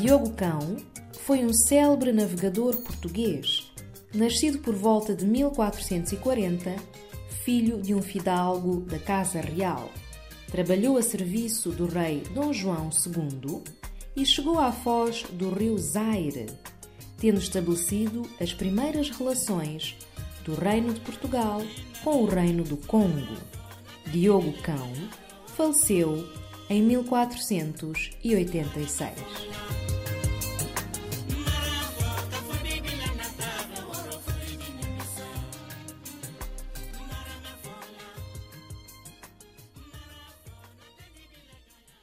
Diogo Cão foi um célebre navegador português, nascido por volta de 1440, filho de um fidalgo da Casa Real. Trabalhou a serviço do rei Dom João II e chegou à foz do rio Zaire, tendo estabelecido as primeiras relações do Reino de Portugal com o Reino do Congo. Diogo Cão faleceu em 1486.